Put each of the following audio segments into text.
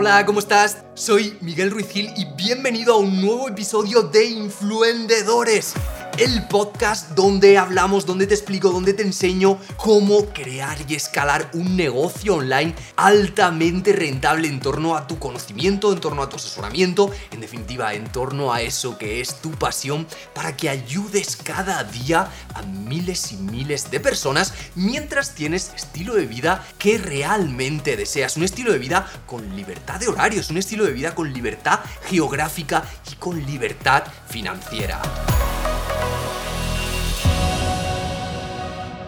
Hola, ¿cómo estás? Soy Miguel Ruiz Gil y bienvenido a un nuevo episodio de Influendedores el podcast donde hablamos, donde te explico, donde te enseño cómo crear y escalar un negocio online altamente rentable en torno a tu conocimiento, en torno a tu asesoramiento, en definitiva, en torno a eso que es tu pasión, para que ayudes cada día a miles y miles de personas mientras tienes estilo de vida que realmente deseas. Un estilo de vida con libertad de horarios, un estilo de vida con libertad geográfica y con libertad financiera.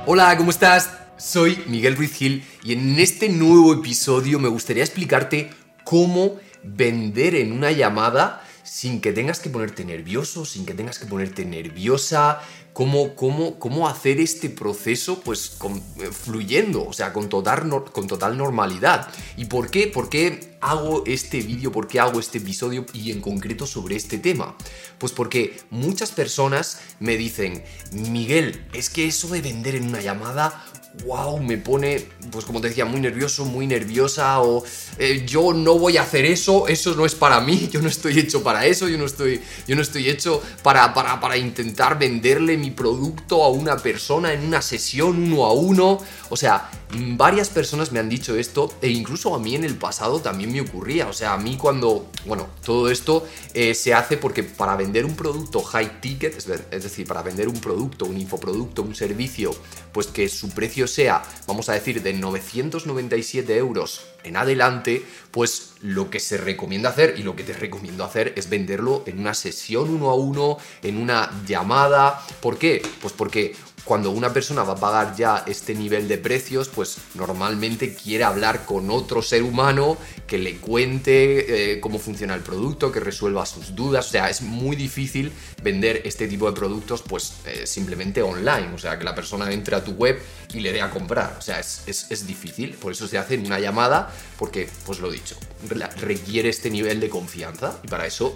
Hola, ¿cómo estás? Soy Miguel Ruiz Gil y en este nuevo episodio me gustaría explicarte cómo vender en una llamada sin que tengas que ponerte nervioso, sin que tengas que ponerte nerviosa, cómo, cómo, cómo hacer este proceso pues eh, fluyendo, o sea, con total, con total normalidad. ¿Y por qué? ¿Por qué hago este vídeo? ¿Por qué hago este episodio y en concreto sobre este tema? Pues porque muchas personas me dicen, Miguel, es que eso de vender en una llamada wow, me pone, pues como te decía, muy nervioso, muy nerviosa, o eh, yo no voy a hacer eso, eso no es para mí, yo no estoy hecho para eso, yo no estoy, yo no estoy hecho para, para, para intentar venderle mi producto a una persona en una sesión uno a uno. O sea, varias personas me han dicho esto e incluso a mí en el pasado también me ocurría. O sea, a mí cuando, bueno, todo esto eh, se hace porque para vender un producto high ticket, es decir, para vender un producto, un infoproducto, un servicio, pues que su precio sea, vamos a decir, de 997 euros en adelante, pues lo que se recomienda hacer y lo que te recomiendo hacer es venderlo en una sesión uno a uno, en una llamada. ¿Por qué? Pues porque cuando una persona va a pagar ya este nivel de precios, pues normalmente quiere hablar con otro ser humano que le cuente eh, cómo funciona el producto, que resuelva sus dudas. O sea, es muy difícil vender este tipo de productos pues eh, simplemente online. O sea, que la persona entre a tu web y le dé a comprar. O sea, es, es difícil. Por eso se hace en una llamada, porque, pues lo dicho, requiere este nivel de confianza y para eso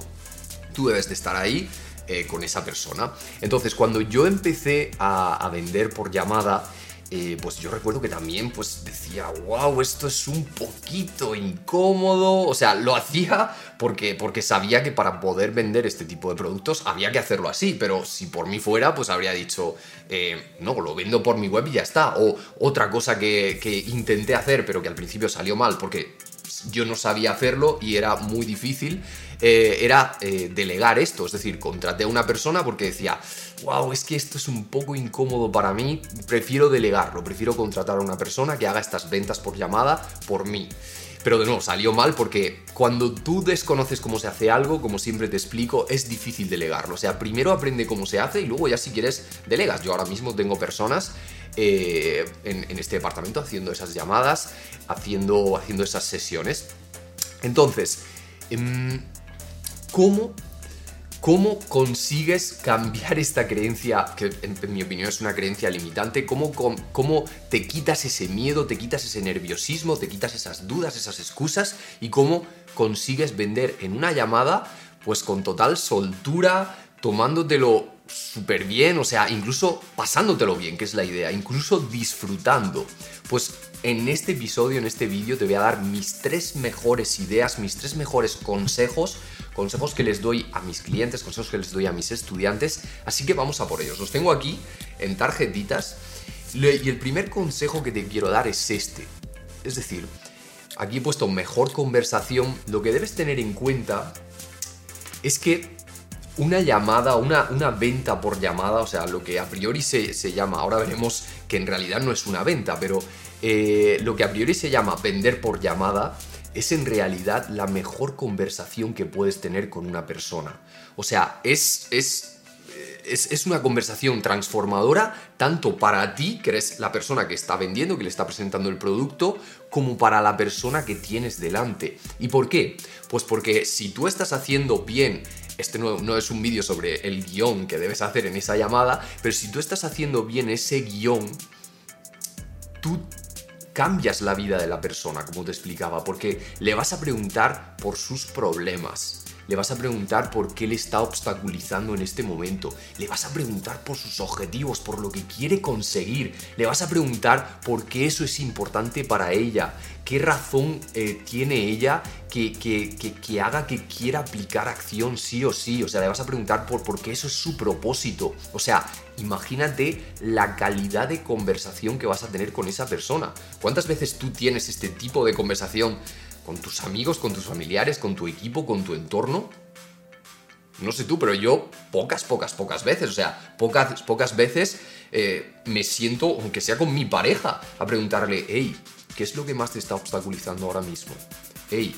tú debes de estar ahí eh, con esa persona. Entonces, cuando yo empecé a, vender por llamada, eh, pues yo recuerdo que también pues decía, wow, esto es un poquito incómodo. O sea, lo hacía porque, porque sabía que para poder vender este tipo de productos había que hacerlo así. Pero si por mí fuera, pues habría dicho, eh, no, lo vendo por mi web y ya está. O otra cosa que, que intenté hacer, pero que al principio salió mal porque yo no sabía hacerlo y era muy difícil, eh, era eh, delegar esto. Es decir, contraté a una persona porque decía, wow, es que esto es un poco incómodo para mí, prefiero delegarlo, prefiero contratar a una persona que haga estas ventas por llamada por mí. Pero de nuevo, salió mal porque cuando tú desconoces cómo se hace algo, como siempre te explico, es difícil delegarlo. O sea, primero aprende cómo se hace y luego ya si quieres delegas. Yo ahora mismo tengo personas eh, en, este departamento haciendo esas llamadas, haciendo, haciendo esas sesiones. Entonces, em, ¿cómo ¿Cómo consigues cambiar esta creencia, que en, mi opinión es una creencia limitante? ¿Cómo, ¿Cómo, te quitas ese miedo, te quitas ese nerviosismo, te quitas esas dudas, esas excusas? ¿Y cómo consigues vender en una llamada, pues con total soltura, tomándotelo súper bien, o sea, incluso pasándotelo bien, que es la idea, incluso disfrutando. Pues en este episodio, en este vídeo, te voy a dar mis tres mejores ideas, mis tres mejores consejos, consejos que les doy a mis clientes, consejos que les doy a mis estudiantes, así que vamos a por ellos. Los tengo aquí en tarjetitas y el primer consejo que te quiero dar es este. Es decir, aquí he puesto mejor conversación, lo que debes tener en cuenta es que una llamada, una, una venta por llamada, o sea, lo que a priori se, se, llama, ahora veremos que en realidad no es una venta, pero eh, lo que a priori se llama vender por llamada, es en realidad la mejor conversación que puedes tener con una persona. O sea, es, es, es, es, una conversación transformadora tanto para ti, que eres la persona que está vendiendo, que le está presentando el producto, como para la persona que tienes delante. ¿Y por qué? Pues porque si tú estás haciendo bien este no, es un vídeo sobre el guion que debes hacer en esa llamada, pero si tú estás haciendo bien ese guion, tú cambias la vida de la persona, como te explicaba, porque le vas a preguntar por sus problemas. Le vas a preguntar por qué le está obstaculizando en este momento. Le vas a preguntar por sus objetivos, por lo que quiere conseguir. Le vas a preguntar por qué eso es importante para ella. ¿Qué razón eh, tiene ella que, que, haga que quiera aplicar acción sí o sí? O sea, le vas a preguntar por, por qué eso es su propósito. O sea, imagínate la calidad de conversación que vas a tener con esa persona. ¿Cuántas veces tú tienes este tipo de conversación con tus amigos, con tus familiares, con tu equipo, con tu entorno? No sé tú, pero yo pocas, pocas, pocas veces, o sea, pocas, pocas veces eh, me siento, aunque sea con mi pareja, a preguntarle, hey, ¿Qué es lo que más te está obstaculizando ahora mismo? Hey,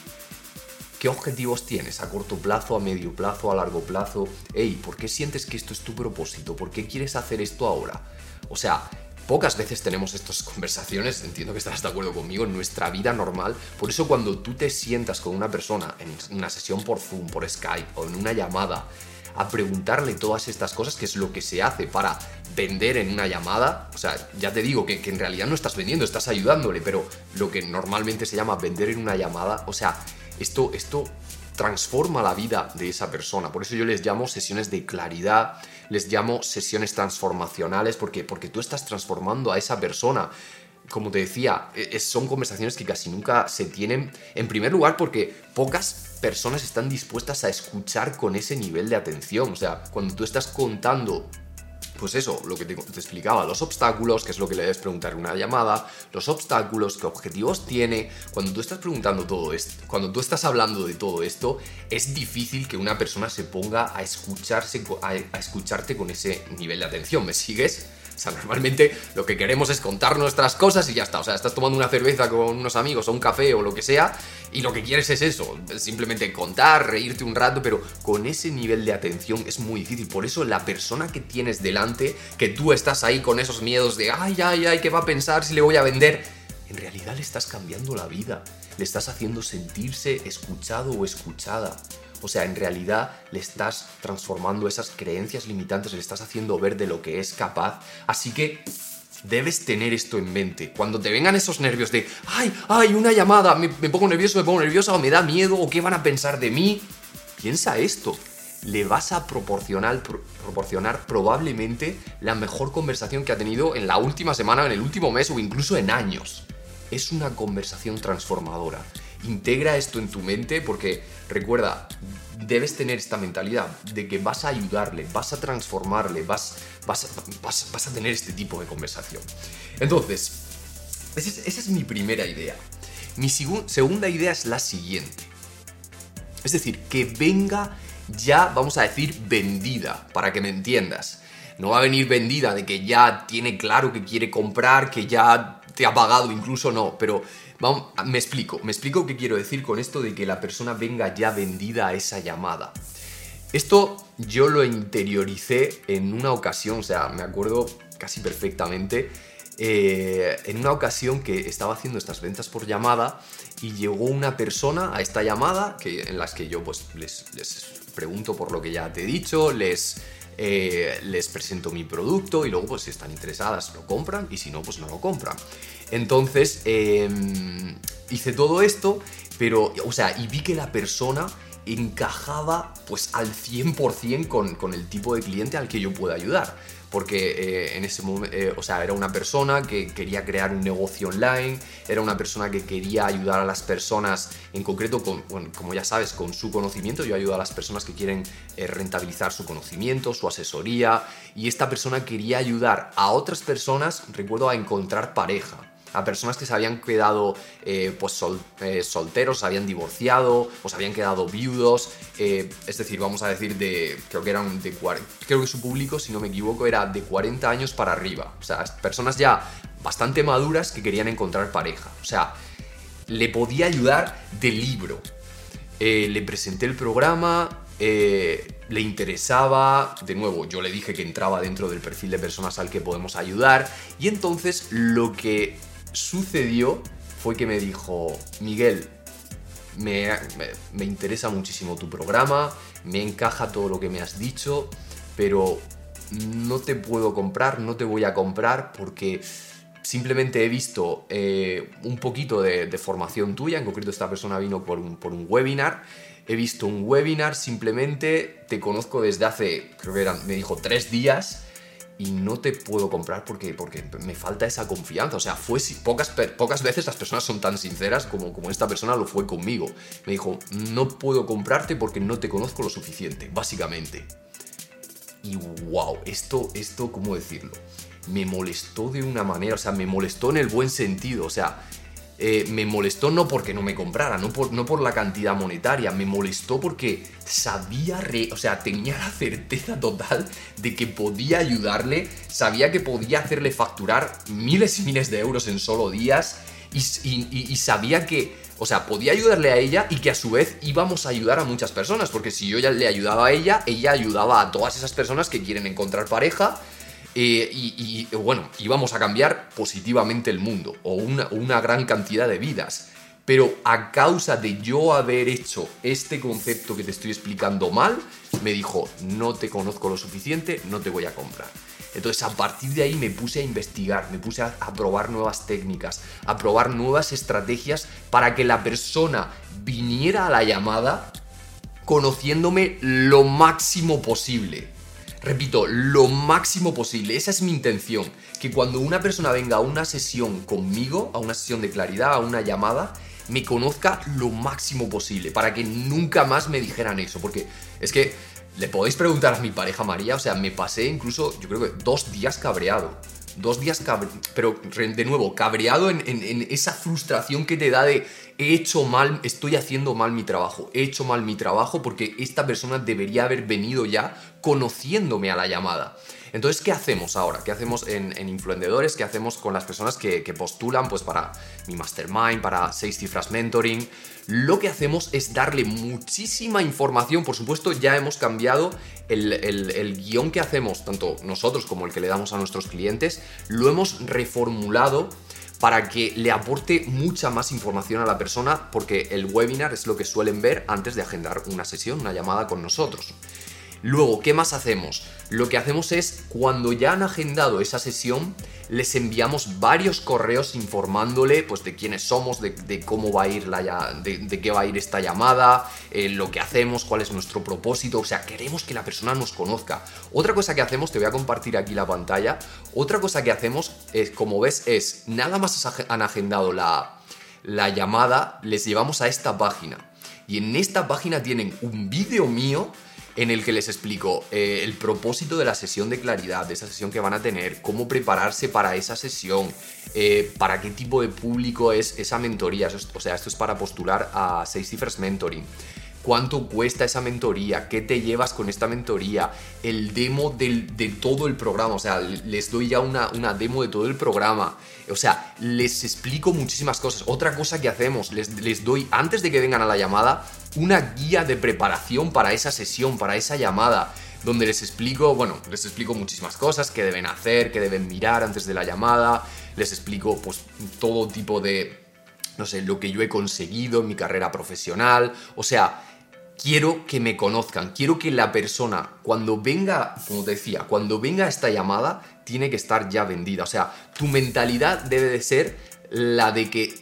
¿qué objetivos tienes a corto plazo, a medio plazo, a largo plazo? Hey, ¿por qué sientes que esto es tu propósito? ¿Por qué quieres hacer esto ahora? O sea, pocas veces tenemos estas conversaciones, entiendo que estarás de acuerdo conmigo, en nuestra vida normal. Por eso cuando tú te sientas con una persona en una sesión por Zoom, por Skype o en una llamada, a preguntarle todas estas cosas, que es lo que se hace para vender en una llamada. O sea, ya te digo que, en realidad no estás vendiendo, estás ayudándole, pero lo que normalmente se llama vender en una llamada, o sea, esto, esto transforma la vida de esa persona. Por eso yo les llamo sesiones de claridad, les llamo sesiones transformacionales, porque, porque tú estás transformando a esa persona. Como te decía, e, son conversaciones que casi nunca se tienen, en primer lugar porque pocas personas están dispuestas a escuchar con ese nivel de atención. O sea, cuando tú estás contando pues eso, lo que te, explicaba, los obstáculos, que es lo que le debes preguntar en una llamada, los obstáculos, qué objetivos tiene. Cuando tú estás preguntando todo esto, cuando tú estás hablando de todo esto, es difícil que una persona se ponga a escucharse, a escucharte con ese nivel de atención. ¿Me sigues? O sea, normalmente lo que queremos es contar nuestras cosas y ya está. O sea, estás tomando una cerveza con unos amigos o un café o lo que sea y lo que quieres es eso, simplemente contar, reírte un rato, pero con ese nivel de atención es muy difícil. Por eso la persona que tienes delante, que tú estás ahí con esos miedos de, ay, ay, ay, ¿qué va a pensar si le voy a vender? En realidad le estás cambiando la vida, le estás haciendo sentirse escuchado o escuchada. O sea, en realidad le estás transformando esas creencias limitantes, le estás haciendo ver de lo que es capaz. Así que debes tener esto en mente. Cuando te vengan esos nervios de, ay, ay, una llamada, me, pongo nervioso, me pongo nerviosa, o me da miedo, o qué van a pensar de mí, piensa esto. Le vas a proporcionar, proporcionar probablemente la mejor conversación que ha tenido en la última semana, en el último mes o incluso en años. Es una conversación transformadora. Integra esto en tu mente porque recuerda, debes tener esta mentalidad de que vas a ayudarle, vas a transformarle, vas, vas, vas, a tener este tipo de conversación. Entonces, esa es, mi primera idea. Mi segunda idea es la siguiente. Es decir, que venga ya, vamos a decir, vendida, para que me entiendas. No va a venir vendida de que ya tiene claro que quiere comprar, que ya te ha pagado, incluso no, pero Vamos, me explico, me explico qué quiero decir con esto de que la persona venga ya vendida a esa llamada. Esto yo lo interioricé en una ocasión, o sea, me acuerdo casi perfectamente, eh, en una ocasión que estaba haciendo estas ventas por llamada y llegó una persona a esta llamada que, en las que yo pues les, pregunto por lo que ya te he dicho, les, eh, les presento mi producto y luego pues si están interesadas lo compran y si no pues no lo compran. Entonces, em, hice todo esto, pero, o sea, y vi que la persona encajaba pues al 100% con, con el tipo de cliente al que yo puedo ayudar. Porque eh, en ese momento, eh, o sea, era una persona que quería crear un negocio online, era una persona que quería ayudar a las personas, en concreto, con, como ya sabes, con su conocimiento. Yo ayudo a las personas que quieren eh, rentabilizar su conocimiento, su asesoría, y esta persona quería ayudar a otras personas, recuerdo, a encontrar pareja a personas que se habían quedado eh, pues eh, solteros, se habían divorciado o se habían quedado viudos, eh, es decir, vamos a decir de, creo que eran de creo que su público, si no me equivoco, era de 40 años para arriba, o sea, personas ya bastante maduras que querían encontrar pareja, o sea, le podía ayudar de libro. le presenté el programa, le interesaba, de nuevo, yo le dije que entraba dentro del perfil de personas al que podemos ayudar, y entonces lo que sucedió fue que me dijo, Miguel, me, interesa muchísimo tu programa, me encaja todo lo que me has dicho, pero no te puedo comprar, no te voy a comprar porque simplemente he visto eh, un poquito de, formación tuya, en concreto esta persona vino por un, por un webinar, he visto un webinar, simplemente te conozco desde hace, creo que eran, me dijo tres días, y no te puedo comprar porque, porque me falta esa confianza. O sea, fue pocas, pocas veces las personas son tan sinceras como, como esta persona lo fue conmigo. Me dijo, no puedo comprarte porque no te conozco lo suficiente, básicamente. Y wow, esto, esto, ¿cómo decirlo? Me molestó de una manera, o sea, me molestó en el buen sentido, o sea, eh, me molestó no porque no me comprara, no por, no por la cantidad monetaria, me molestó porque sabía, o sea, tenía la certeza total de que podía ayudarle, sabía que podía hacerle facturar miles y miles de euros en solo días y sabía que o sea, podía ayudarle a ella y que a su vez íbamos a ayudar a muchas personas, porque si yo ya le ayudaba a ella, ella ayudaba a todas esas personas que quieren encontrar pareja. Eh, y, bueno, íbamos a cambiar positivamente el mundo o una, una gran cantidad de vidas. Pero a causa de yo haber hecho este concepto que te estoy explicando mal, me dijo, no te conozco lo suficiente, no te voy a comprar. Entonces a partir de ahí me puse a investigar, me puse a, probar nuevas técnicas, a probar nuevas estrategias para que la persona viniera a la llamada conociéndome lo máximo posible. Repito, lo máximo posible. Esa es mi intención. Que cuando una persona venga a una sesión conmigo, a una sesión de claridad, a una llamada, me conozca lo máximo posible. Para que nunca más me dijeran eso. Porque es que le podéis preguntar a mi pareja María, o sea, me pasé incluso, yo creo que dos días cabreado. Dos días pero de nuevo, cabreado en, en, esa frustración que te da de he hecho mal, estoy haciendo mal mi trabajo, he hecho mal mi trabajo porque esta persona debería haber venido ya conociéndome a la llamada. Entonces, ¿qué hacemos ahora? ¿Qué hacemos en, en Influendedores? ¿Qué hacemos con las personas que, postulan pues, para mi mastermind, para seis cifras mentoring? Lo que hacemos es darle muchísima información. Por supuesto, ya hemos cambiado el, el guion que hacemos, tanto nosotros como el que le damos a nuestros clientes. Lo hemos reformulado para que le aporte mucha más información a la persona, porque el webinar es lo que suelen ver antes de agendar una sesión, una llamada con nosotros. Luego, ¿qué más hacemos? Lo que hacemos es, cuando ya han agendado esa sesión, les enviamos varios correos informándole pues, de quiénes somos, de, cómo va a ir la, de, qué va a ir esta llamada, eh, lo que hacemos, cuál es nuestro propósito. O sea, queremos que la persona nos conozca. Otra cosa que hacemos, te voy a compartir aquí la pantalla, otra cosa que hacemos, es, como ves, es nada más han agendado la, la llamada, les llevamos a esta página. Y en esta página tienen un vídeo mío en el que les explico eh, el propósito de la sesión de claridad, de esa sesión que van a tener, cómo prepararse para esa sesión, eh, para qué tipo de público es esa mentoría. o sea, esto es para postular a seis cifras mentoring cuánto cuesta esa mentoría, qué te llevas con esta mentoría, el demo de todo el programa, o sea, les doy ya una, demo de todo el programa, o sea, les explico muchísimas cosas. Otra cosa que hacemos, les doy, antes de que vengan a la llamada, una guía de preparación para esa sesión, para esa llamada donde les explico, bueno, les explico muchísimas cosas, qué deben hacer, qué deben mirar antes de la llamada, les explico pues todo tipo de, no sé, lo que yo he conseguido en mi carrera profesional, o sea, quiero que me conozcan, quiero que la persona, cuando venga, como te decía, cuando venga esta llamada, tiene que estar ya vendida. O sea, tu mentalidad debe de ser la de que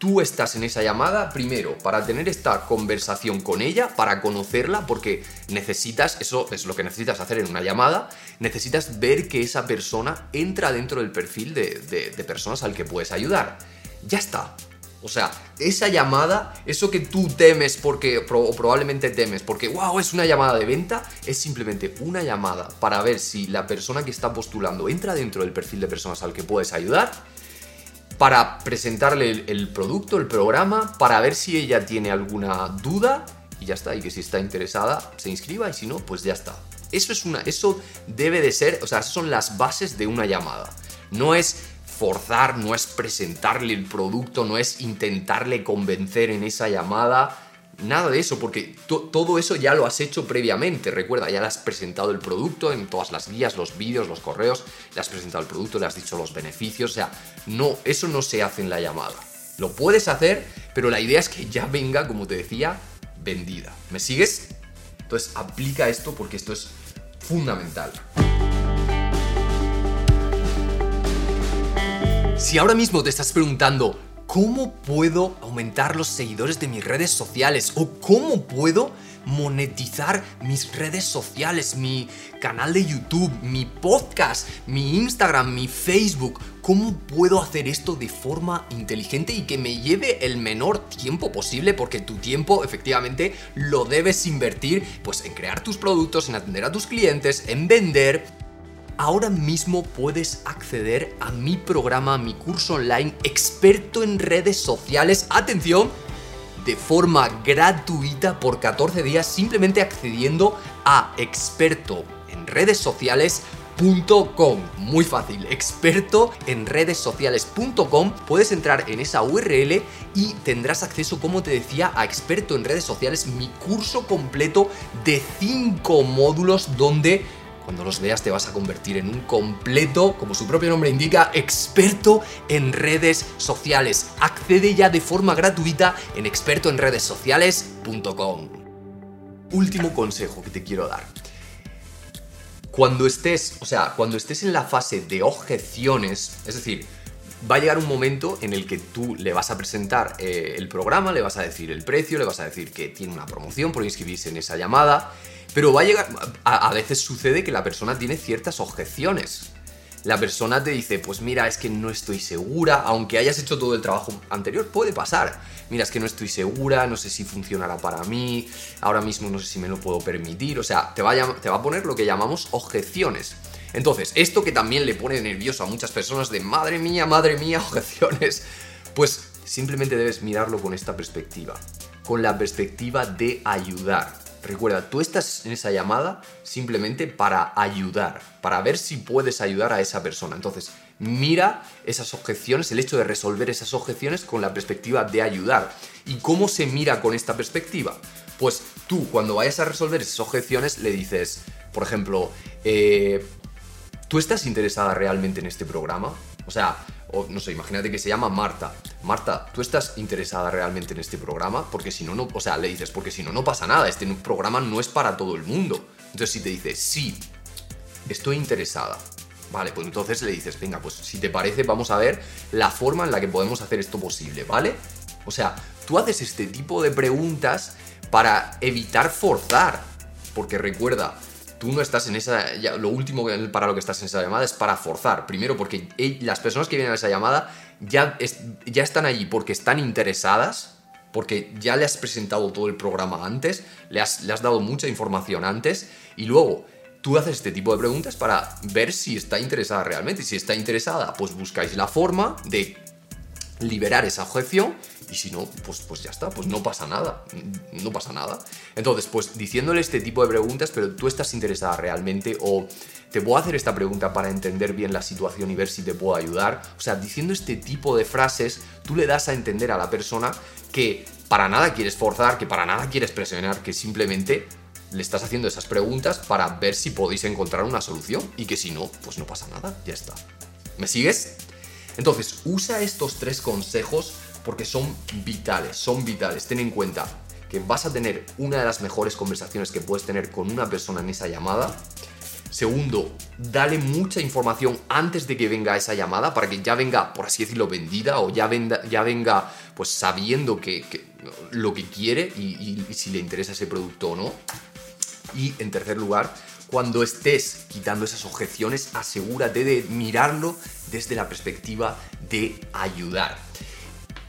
tú estás en esa llamada primero para tener esta conversación con ella, para conocerla, porque necesitas, eso es lo que necesitas hacer en una llamada, necesitas ver que esa persona entra dentro del perfil de, personas al que puedes ayudar. Ya está, o sea, esa llamada, eso que tú temes porque, o probablemente temes porque, wow, es una llamada de venta, es simplemente una llamada para ver si la persona que está postulando entra dentro del perfil de personas al que puedes ayudar, para presentarle el, producto, el programa, para ver si ella tiene alguna duda y ya está, y que si está interesada se inscriba y si no, pues ya está. Eso es una, eso debe de ser, o sea, son las bases de una llamada. No es forzar, no es presentarle el producto, no es intentarle convencer en esa llamada, nada de eso, porque todo eso ya lo has hecho previamente, recuerda, ya le has presentado el producto en todas las guías, los vídeos, los correos, le has presentado el producto, le has dicho los beneficios, o sea, no, eso no se hace en la llamada. Lo puedes hacer, pero la idea es que ya venga, como te decía, vendida. ¿Me sigues? Entonces aplica esto porque esto es fundamental. Si ahora mismo te estás preguntando, ¿cómo puedo aumentar los seguidores de mis redes sociales? ¿O cómo puedo monetizar mis redes sociales, mi canal de YouTube, mi podcast, mi Instagram, mi Facebook? ¿Cómo puedo hacer esto de forma inteligente y que me lleve el menor tiempo posible? Porque tu tiempo efectivamente lo debes invertir pues en crear tus productos, en atender a tus clientes, en vender ahora mismo puedes acceder a mi programa, a mi curso online experto en redes sociales. Atención, de forma gratuita por 14 días simplemente accediendo a experto en redes. Muy fácil, experto en redes sociales.com. Puedes entrar en esa URL y tendrás acceso, como te decía, a experto en redes sociales, mi curso completo de 5 módulos donde cuando los veas te vas a convertir en un completo, como su propio nombre indica, experto en redes sociales. Accede ya de forma gratuita en expertoenredessociales.com. Último consejo que te quiero dar. Cuando estés, o sea, cuando estés en la fase de objeciones, es decir, va a llegar un momento en el que tú le vas a presentar eh, el programa, le vas a decir el precio, le vas a decir que tiene una promoción por inscribirse en esa llamada pero va a llegar. A, veces sucede que la persona tiene ciertas objeciones. La persona te dice, pues mira, es que no estoy segura, aunque hayas hecho todo el trabajo anterior, puede pasar. Mira, es que no estoy segura, no sé si funcionará para mí, ahora mismo no sé si me lo puedo permitir. O sea, te va a, te va a poner lo que llamamos objeciones. Entonces, esto que también le pone nervioso a muchas personas de madre mía, madre mía, objeciones, pues simplemente debes mirarlo con esta perspectiva, con la perspectiva de ayudar. Recuerda, tú estás en esa llamada simplemente para ayudar, para ver si puedes ayudar a esa persona. Entonces, mira esas objeciones, el hecho de resolver esas objeciones con la perspectiva de ayudar. ¿Y cómo se mira con esta perspectiva? Pues tú, cuando vayas a resolver esas objeciones, le dices, por ejemplo, eh, ¿tú estás interesada realmente en este programa? O sea, no sé, imagínate que se llama Marta. Marta, ¿tú estás interesada realmente en este programa? Porque si no, no, o sea, le dices, porque si no, no pasa nada, este programa no es para todo el mundo. Entonces, si te dice, sí, estoy interesada, vale, pues entonces le dices, venga, pues si te parece, vamos a ver la forma en la que podemos hacer esto posible, ¿vale? O sea, tú haces este tipo de preguntas para evitar forzar, porque recuerda, tú no estás en esa. lo último para lo que estás en esa llamada es para forzar. Primero, porque las personas que vienen a esa llamada ya, ya están allí porque están interesadas, porque ya le has presentado todo el programa antes, le has, le has dado mucha información antes, y luego tú haces este tipo de preguntas para ver si está interesada realmente. Si está interesada, pues buscáis la forma de liberar esa objeción y si no, pues, pues ya está, pues no pasa nada, no pasa nada. Entonces, pues diciéndole este tipo de preguntas, pero tú estás interesada realmente o te puedo hacer esta pregunta para entender bien la situación y ver si te puedo ayudar. O sea, diciendo este tipo de frases, tú le das a entender a la persona que para nada quieres forzar, que para nada quieres presionar, que simplemente le estás haciendo esas preguntas para ver si podéis encontrar una solución y que si no, pues no pasa nada, ya está. ¿Me sigues? Entonces, usa estos tres consejos porque son vitales, son vitales. Ten en cuenta que vas a tener una de las mejores conversaciones que puedes tener con una persona en esa llamada. Segundo, dale mucha información antes de que venga esa llamada para que ya venga, por así decirlo, vendida o ya, venga pues sabiendo que, lo que quiere y si le interesa ese producto o no. Y en tercer lugar, cuando estés quitando esas objeciones, asegúrate de mirarlo desde la perspectiva de ayudar.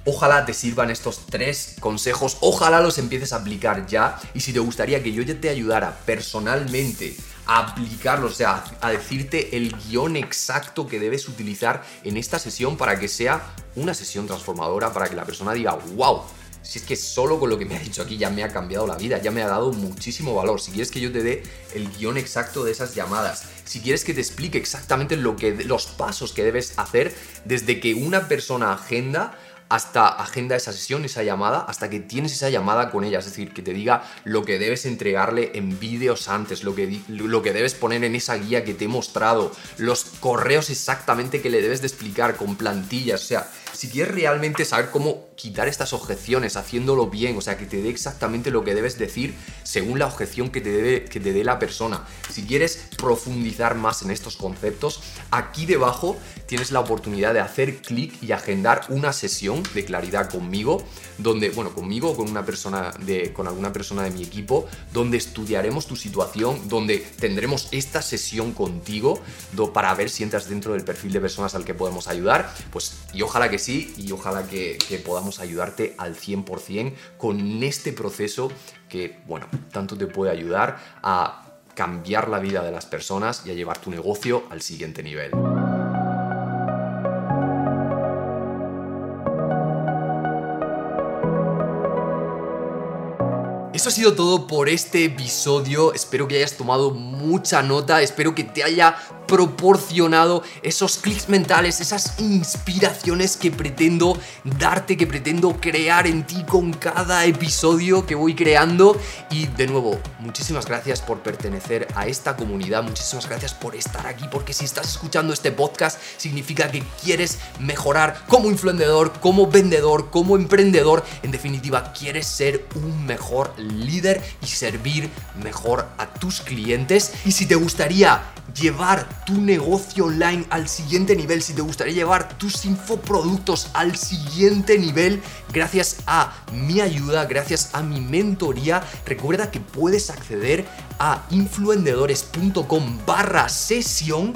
Ojalá te sirvan estos tres consejos, ojalá los empieces a aplicar ya y si te gustaría que yo ya te ayudara personalmente a aplicarlos, o sea, a decirte el guion exacto que debes utilizar en esta sesión para que sea una sesión transformadora, para que la persona diga, wow, si es que solo con lo que me ha dicho aquí ya me ha cambiado la vida, ya me ha dado muchísimo valor. Si quieres que yo te dé el guion exacto de esas llamadas, si quieres que te explique exactamente lo que, los pasos que debes hacer desde que una persona agenda hasta agenda esa sesión, esa llamada, hasta que tienes esa llamada con ella. Es decir, que te diga lo que debes entregarle en vídeos antes, lo que, lo que debes poner en esa guía que te he mostrado, los correos exactamente que le debes de explicar con plantillas. O sea, si quieres realmente saber cómo quitar estas objeciones haciéndolo bien, o sea, que te dé exactamente lo que debes decir según la objeción que te, que te dé la persona, si quieres profundizar más en estos conceptos, aquí debajo tienes la oportunidad de hacer clic y agendar una sesión de claridad conmigo, donde, bueno, conmigo o con una persona de, con alguna persona de mi equipo, donde estudiaremos tu situación, donde tendremos esta sesión contigo para ver si entras dentro del perfil de personas al que podemos ayudar, pues y ojalá que sí, y ojalá que, que podamos ayudarte al 100% con este proceso que, bueno, tanto te puede ayudar a cambiar la vida de las personas y a llevar tu negocio al siguiente nivel. Eso ha sido todo por este episodio. Espero que hayas tomado mucha nota. Espero que te haya proporcionado esos clics mentales, esas inspiraciones que pretendo darte, que pretendo crear en ti con cada episodio que voy creando. Y de nuevo, muchísimas gracias por pertenecer a esta comunidad, muchísimas gracias por estar aquí, porque si estás escuchando este podcast significa que quieres mejorar como influenciador, como vendedor, como emprendedor. En definitiva, quieres ser un mejor líder y servir mejor a tus clientes. Y si te gustaría llevar tu negocio online al siguiente nivel, si te gustaría llevar tus infoproductos al siguiente nivel, gracias a mi ayuda, gracias a mi mentoría, recuerda que puedes acceder a influendedores.com barra sesión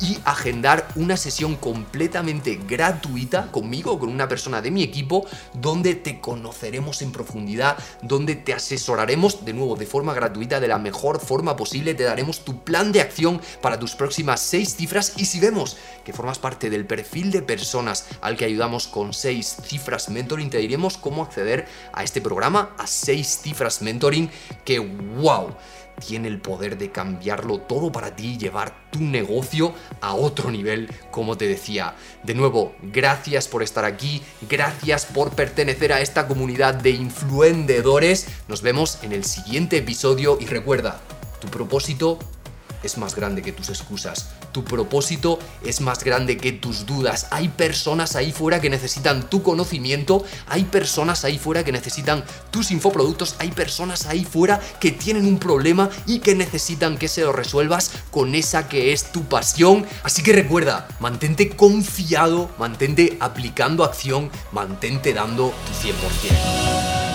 y agendar una sesión completamente gratuita conmigo con una persona de mi equipo donde te conoceremos en profundidad, donde te asesoraremos de nuevo de forma gratuita, de la mejor forma posible, te daremos tu plan de acción para tus próximas seis cifras y si vemos que formas parte del perfil de personas al que ayudamos con seis cifras mentoring, te diremos cómo acceder a este programa, a seis cifras mentoring, que wow tiene el poder de cambiarlo todo para ti y llevar tu negocio a otro nivel, como te decía. De nuevo, gracias por estar aquí, gracias por pertenecer a esta comunidad de influendedores. Nos vemos en el siguiente episodio y recuerda, tu propósito es más grande que tus excusas. Tu propósito es más grande que tus dudas. Hay personas ahí fuera que necesitan tu conocimiento, hay personas ahí fuera que necesitan tus infoproductos, hay personas ahí fuera que tienen un problema y que necesitan que se lo resuelvas con esa que es tu pasión. Así que recuerda, mantente confiado, mantente aplicando acción, mantente dando tu 100%.